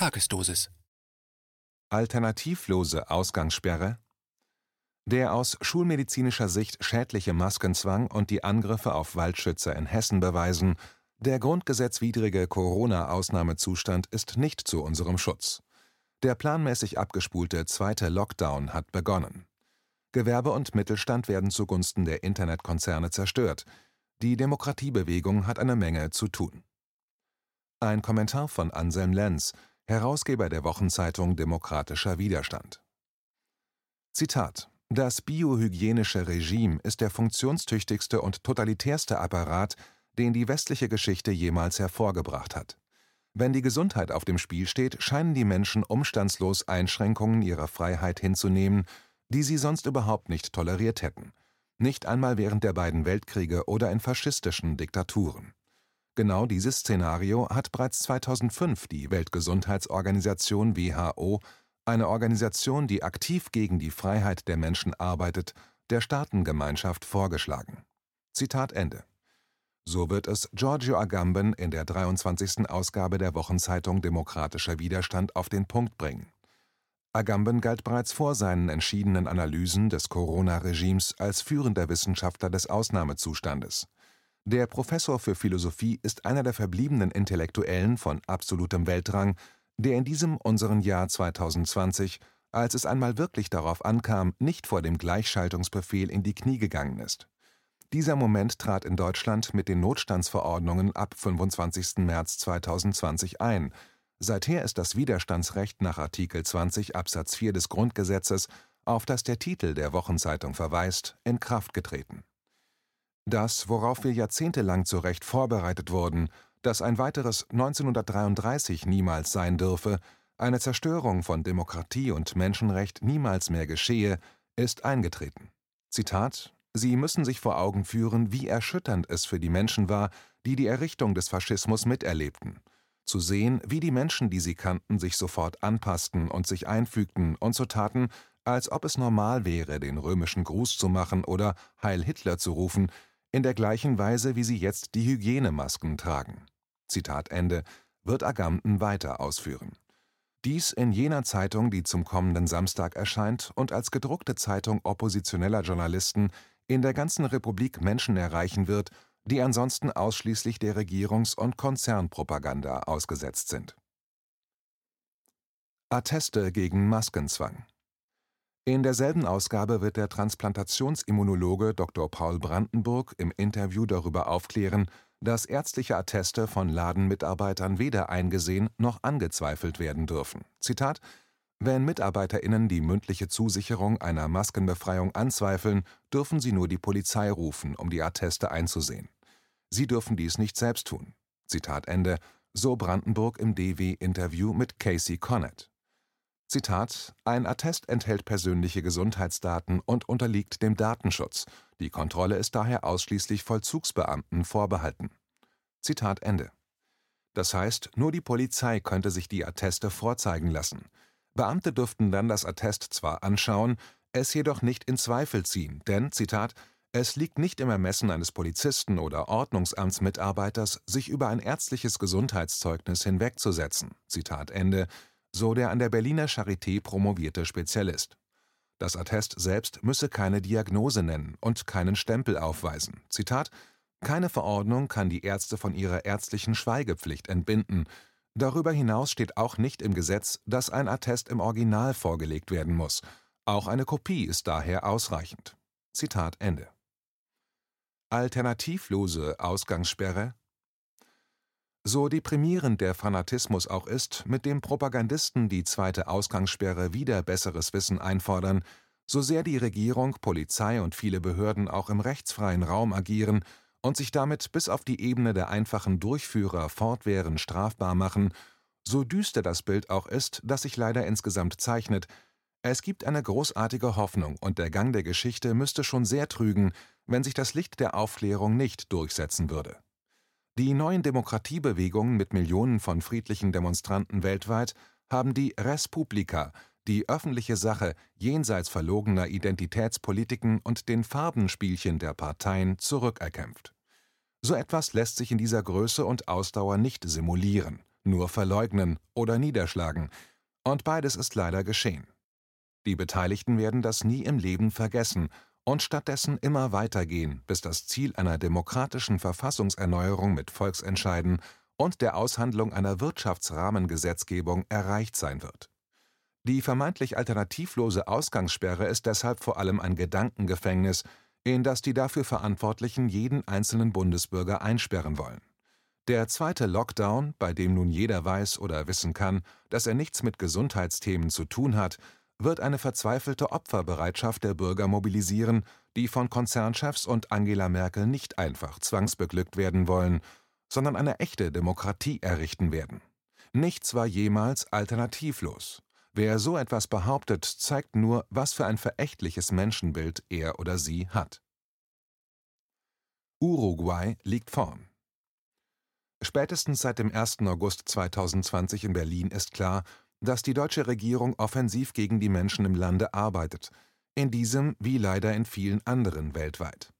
Tagesdosis Alternativlose Ausgangssperre Der aus schulmedizinischer Sicht schädliche Maskenzwang und die Angriffe auf Waldschützer in Hessen beweisen, der grundgesetzwidrige Corona-Ausnahmezustand ist nicht zu unserem Schutz. Der planmäßig abgespulte zweite Lockdown hat begonnen. Gewerbe und Mittelstand werden zugunsten der Internetkonzerne zerstört. Die Demokratiebewegung hat eine Menge zu tun. Ein Kommentar von Anselm Lenz, Herausgeber der Wochenzeitung Demokratischer Widerstand. Zitat Das biohygienische Regime ist der funktionstüchtigste und totalitärste Apparat, den die westliche Geschichte jemals hervorgebracht hat. Wenn die Gesundheit auf dem Spiel steht, scheinen die Menschen umstandslos Einschränkungen ihrer Freiheit hinzunehmen, die sie sonst überhaupt nicht toleriert hätten, nicht einmal während der beiden Weltkriege oder in faschistischen Diktaturen. Genau dieses Szenario hat bereits 2005 die Weltgesundheitsorganisation WHO, eine Organisation, die aktiv gegen die Freiheit der Menschen arbeitet, der Staatengemeinschaft vorgeschlagen. Zitat Ende. So wird es Giorgio Agamben in der 23. Ausgabe der Wochenzeitung Demokratischer Widerstand auf den Punkt bringen. Agamben galt bereits vor seinen entschiedenen Analysen des Corona-Regimes als führender Wissenschaftler des Ausnahmezustandes. Der Professor für Philosophie ist einer der verbliebenen Intellektuellen von absolutem Weltrang, der in diesem unseren Jahr 2020, als es einmal wirklich darauf ankam, nicht vor dem Gleichschaltungsbefehl in die Knie gegangen ist. Dieser Moment trat in Deutschland mit den Notstandsverordnungen ab 25. März 2020 ein. Seither ist das Widerstandsrecht nach Artikel 20 Absatz 4 des Grundgesetzes, auf das der Titel der Wochenzeitung verweist, in Kraft getreten das, worauf wir jahrzehntelang zu Recht vorbereitet wurden, dass ein weiteres 1933 niemals sein dürfe, eine Zerstörung von Demokratie und Menschenrecht niemals mehr geschehe, ist eingetreten. Zitat Sie müssen sich vor Augen führen, wie erschütternd es für die Menschen war, die die Errichtung des Faschismus miterlebten. Zu sehen, wie die Menschen, die sie kannten, sich sofort anpassten und sich einfügten und so taten, als ob es normal wäre, den römischen Gruß zu machen oder Heil Hitler zu rufen, in der gleichen Weise, wie sie jetzt die Hygienemasken tragen. Zitat Ende, wird Agamben weiter ausführen. Dies in jener Zeitung, die zum kommenden Samstag erscheint und als gedruckte Zeitung oppositioneller Journalisten in der ganzen Republik Menschen erreichen wird, die ansonsten ausschließlich der Regierungs- und Konzernpropaganda ausgesetzt sind. Atteste gegen Maskenzwang in derselben Ausgabe wird der Transplantationsimmunologe Dr. Paul Brandenburg im Interview darüber aufklären, dass ärztliche Atteste von Ladenmitarbeitern weder eingesehen noch angezweifelt werden dürfen. Zitat Wenn MitarbeiterInnen die mündliche Zusicherung einer Maskenbefreiung anzweifeln, dürfen sie nur die Polizei rufen, um die Atteste einzusehen. Sie dürfen dies nicht selbst tun. Zitat Ende, so Brandenburg im DW-Interview mit Casey Connett. Zitat: Ein Attest enthält persönliche Gesundheitsdaten und unterliegt dem Datenschutz. Die Kontrolle ist daher ausschließlich Vollzugsbeamten vorbehalten. Das heißt, nur die Polizei könnte sich die Atteste vorzeigen lassen. Beamte dürften dann das Attest zwar anschauen, es jedoch nicht in Zweifel ziehen, denn, es liegt nicht im Ermessen eines Polizisten oder Ordnungsamtsmitarbeiters, sich über ein ärztliches Gesundheitszeugnis hinwegzusetzen. So der an der Berliner Charité promovierte Spezialist. Das Attest selbst müsse keine Diagnose nennen und keinen Stempel aufweisen. Zitat Keine Verordnung kann die Ärzte von ihrer ärztlichen Schweigepflicht entbinden. Darüber hinaus steht auch nicht im Gesetz, dass ein Attest im Original vorgelegt werden muss. Auch eine Kopie ist daher ausreichend. Zitat Ende. Alternativlose Ausgangssperre so deprimierend der Fanatismus auch ist, mit dem Propagandisten die zweite Ausgangssperre wieder besseres Wissen einfordern, so sehr die Regierung, Polizei und viele Behörden auch im rechtsfreien Raum agieren und sich damit bis auf die Ebene der einfachen Durchführer fortwährend strafbar machen, so düster das Bild auch ist, das sich leider insgesamt zeichnet, es gibt eine großartige Hoffnung und der Gang der Geschichte müsste schon sehr trügen, wenn sich das Licht der Aufklärung nicht durchsetzen würde. Die neuen Demokratiebewegungen mit Millionen von friedlichen Demonstranten weltweit haben die Res Publica, die öffentliche Sache jenseits verlogener Identitätspolitiken und den Farbenspielchen der Parteien zurückerkämpft. So etwas lässt sich in dieser Größe und Ausdauer nicht simulieren, nur verleugnen oder niederschlagen, und beides ist leider geschehen. Die Beteiligten werden das nie im Leben vergessen und stattdessen immer weitergehen, bis das Ziel einer demokratischen Verfassungserneuerung mit Volksentscheiden und der Aushandlung einer Wirtschaftsrahmengesetzgebung erreicht sein wird. Die vermeintlich alternativlose Ausgangssperre ist deshalb vor allem ein Gedankengefängnis, in das die dafür Verantwortlichen jeden einzelnen Bundesbürger einsperren wollen. Der zweite Lockdown, bei dem nun jeder weiß oder wissen kann, dass er nichts mit Gesundheitsthemen zu tun hat, wird eine verzweifelte Opferbereitschaft der Bürger mobilisieren, die von Konzernchefs und Angela Merkel nicht einfach zwangsbeglückt werden wollen, sondern eine echte Demokratie errichten werden. Nichts war jemals alternativlos. Wer so etwas behauptet, zeigt nur, was für ein verächtliches Menschenbild er oder sie hat. Uruguay liegt vorn. Spätestens seit dem 1. August 2020 in Berlin ist klar, dass die deutsche Regierung offensiv gegen die Menschen im Lande arbeitet, in diesem wie leider in vielen anderen weltweit.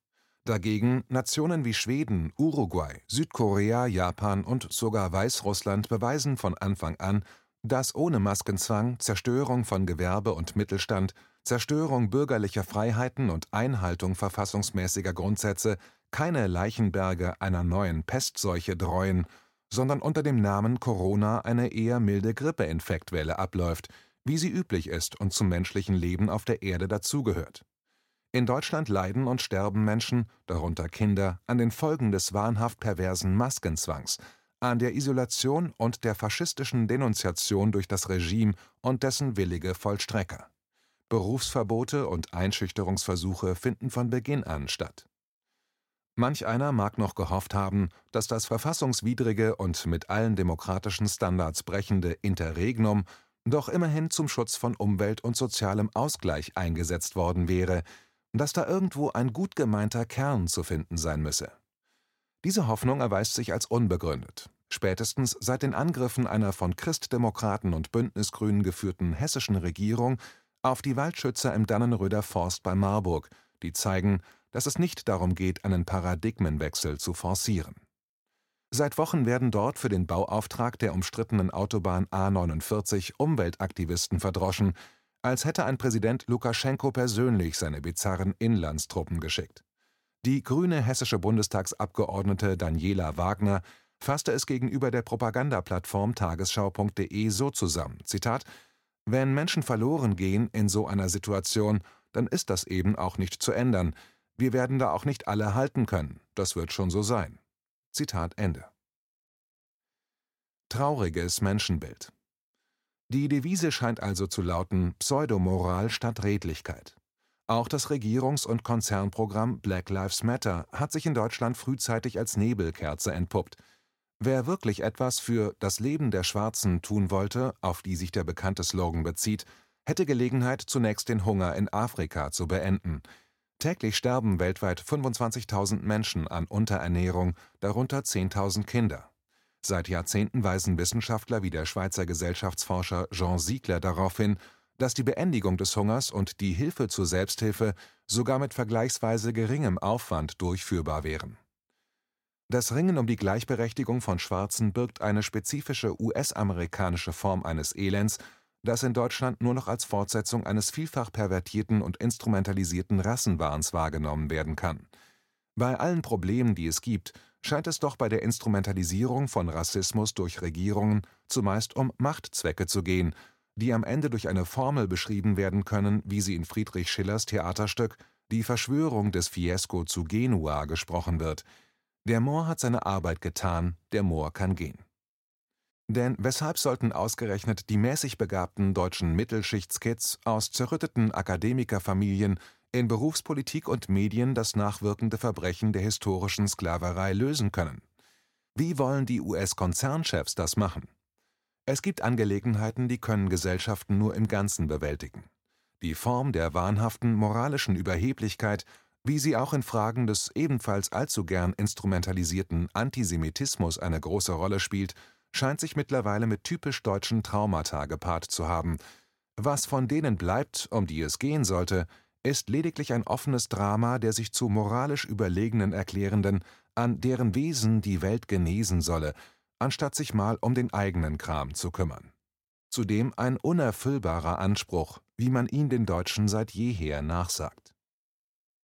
Dagegen Nationen wie Schweden, Uruguay, Südkorea, Japan und sogar Weißrussland beweisen von Anfang an, dass ohne Maskenzwang Zerstörung von Gewerbe und Mittelstand, Zerstörung bürgerlicher Freiheiten und Einhaltung verfassungsmäßiger Grundsätze keine Leichenberge einer neuen Pestseuche dräuen, sondern unter dem Namen Corona eine eher milde Grippeinfektwelle abläuft, wie sie üblich ist und zum menschlichen Leben auf der Erde dazugehört in Deutschland leiden und sterben Menschen, darunter Kinder, an den Folgen des wahnhaft perversen Maskenzwangs, an der Isolation und der faschistischen Denunziation durch das Regime und dessen willige Vollstrecker. Berufsverbote und Einschüchterungsversuche finden von Beginn an statt. Manch einer mag noch gehofft haben, dass das verfassungswidrige und mit allen demokratischen Standards brechende Interregnum doch immerhin zum Schutz von Umwelt und sozialem Ausgleich eingesetzt worden wäre, dass da irgendwo ein gut gemeinter Kern zu finden sein müsse. Diese Hoffnung erweist sich als unbegründet, spätestens seit den Angriffen einer von Christdemokraten und Bündnisgrünen geführten hessischen Regierung auf die Waldschützer im Dannenröder Forst bei Marburg, die zeigen, dass es nicht darum geht, einen Paradigmenwechsel zu forcieren. Seit Wochen werden dort für den Bauauftrag der umstrittenen Autobahn A 49 Umweltaktivisten verdroschen, als hätte ein Präsident Lukaschenko persönlich seine bizarren Inlandstruppen geschickt. Die grüne hessische Bundestagsabgeordnete Daniela Wagner fasste es gegenüber der Propagandaplattform tagesschau.de so zusammen: Zitat: Wenn Menschen verloren gehen in so einer Situation, dann ist das eben auch nicht zu ändern. Wir werden da auch nicht alle halten können. Das wird schon so sein. Zitat Ende. Trauriges Menschenbild. Die Devise scheint also zu lauten Pseudomoral statt Redlichkeit. Auch das Regierungs- und Konzernprogramm Black Lives Matter hat sich in Deutschland frühzeitig als Nebelkerze entpuppt. Wer wirklich etwas für das Leben der Schwarzen tun wollte, auf die sich der bekannte Slogan bezieht, hätte Gelegenheit, zunächst den Hunger in Afrika zu beenden. Täglich sterben weltweit 25.000 Menschen an Unterernährung, darunter 10.000 Kinder. Seit Jahrzehnten weisen Wissenschaftler wie der Schweizer Gesellschaftsforscher Jean Siegler darauf hin, dass die Beendigung des Hungers und die Hilfe zur Selbsthilfe sogar mit vergleichsweise geringem Aufwand durchführbar wären. Das Ringen um die Gleichberechtigung von Schwarzen birgt eine spezifische US-amerikanische Form eines Elends, das in Deutschland nur noch als Fortsetzung eines vielfach pervertierten und instrumentalisierten Rassenwahns wahrgenommen werden kann. Bei allen Problemen, die es gibt, scheint es doch bei der Instrumentalisierung von Rassismus durch Regierungen zumeist um Machtzwecke zu gehen, die am Ende durch eine Formel beschrieben werden können, wie sie in Friedrich Schillers Theaterstück Die Verschwörung des Fiesco zu Genua gesprochen wird. Der Moor hat seine Arbeit getan, der Moor kann gehen. Denn weshalb sollten ausgerechnet die mäßig begabten deutschen Mittelschichtskids aus zerrütteten Akademikerfamilien in Berufspolitik und Medien das nachwirkende Verbrechen der historischen Sklaverei lösen können. Wie wollen die US-Konzernchefs das machen? Es gibt Angelegenheiten, die können Gesellschaften nur im Ganzen bewältigen. Die Form der wahnhaften moralischen Überheblichkeit, wie sie auch in Fragen des ebenfalls allzu gern instrumentalisierten Antisemitismus eine große Rolle spielt, scheint sich mittlerweile mit typisch deutschen Traumata gepaart zu haben. Was von denen bleibt, um die es gehen sollte, ist lediglich ein offenes Drama der sich zu moralisch Überlegenen erklärenden, an deren Wesen die Welt genesen solle, anstatt sich mal um den eigenen Kram zu kümmern. Zudem ein unerfüllbarer Anspruch, wie man ihn den Deutschen seit jeher nachsagt.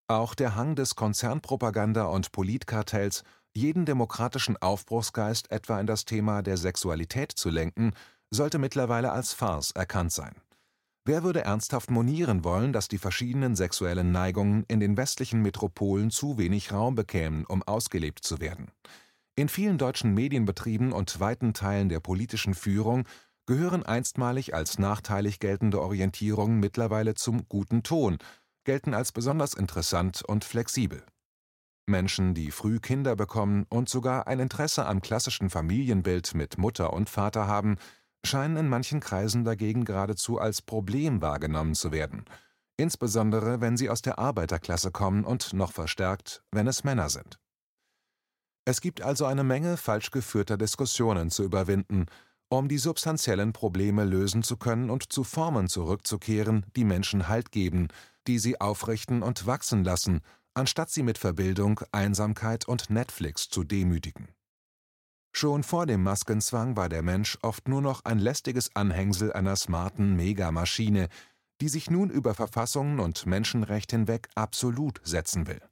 Auch der Hang des Konzernpropaganda und Politkartells, jeden demokratischen Aufbruchsgeist etwa in das Thema der Sexualität zu lenken, sollte mittlerweile als Farce erkannt sein. Wer würde ernsthaft monieren wollen, dass die verschiedenen sexuellen Neigungen in den westlichen Metropolen zu wenig Raum bekämen, um ausgelebt zu werden? In vielen deutschen Medienbetrieben und weiten Teilen der politischen Führung gehören einstmalig als nachteilig geltende Orientierungen mittlerweile zum guten Ton, gelten als besonders interessant und flexibel. Menschen, die früh Kinder bekommen und sogar ein Interesse am klassischen Familienbild mit Mutter und Vater haben, scheinen in manchen Kreisen dagegen geradezu als Problem wahrgenommen zu werden, insbesondere wenn sie aus der Arbeiterklasse kommen und noch verstärkt, wenn es Männer sind. Es gibt also eine Menge falsch geführter Diskussionen zu überwinden, um die substanziellen Probleme lösen zu können und zu Formen zurückzukehren, die Menschen Halt geben, die sie aufrichten und wachsen lassen, anstatt sie mit Verbildung, Einsamkeit und Netflix zu demütigen. Schon vor dem Maskenzwang war der Mensch oft nur noch ein lästiges Anhängsel einer smarten Megamaschine, die sich nun über Verfassungen und Menschenrecht hinweg absolut setzen will.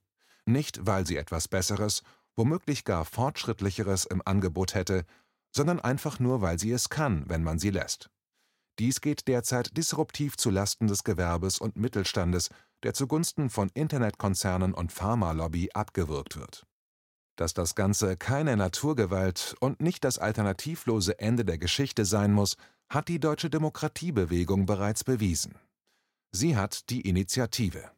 Nicht, weil sie etwas Besseres, womöglich gar Fortschrittlicheres im Angebot hätte, sondern einfach nur, weil sie es kann, wenn man sie lässt. Dies geht derzeit disruptiv zu Lasten des Gewerbes und Mittelstandes, der zugunsten von Internetkonzernen und Pharmalobby abgewürgt wird. Dass das Ganze keine Naturgewalt und nicht das alternativlose Ende der Geschichte sein muss, hat die deutsche Demokratiebewegung bereits bewiesen. Sie hat die Initiative.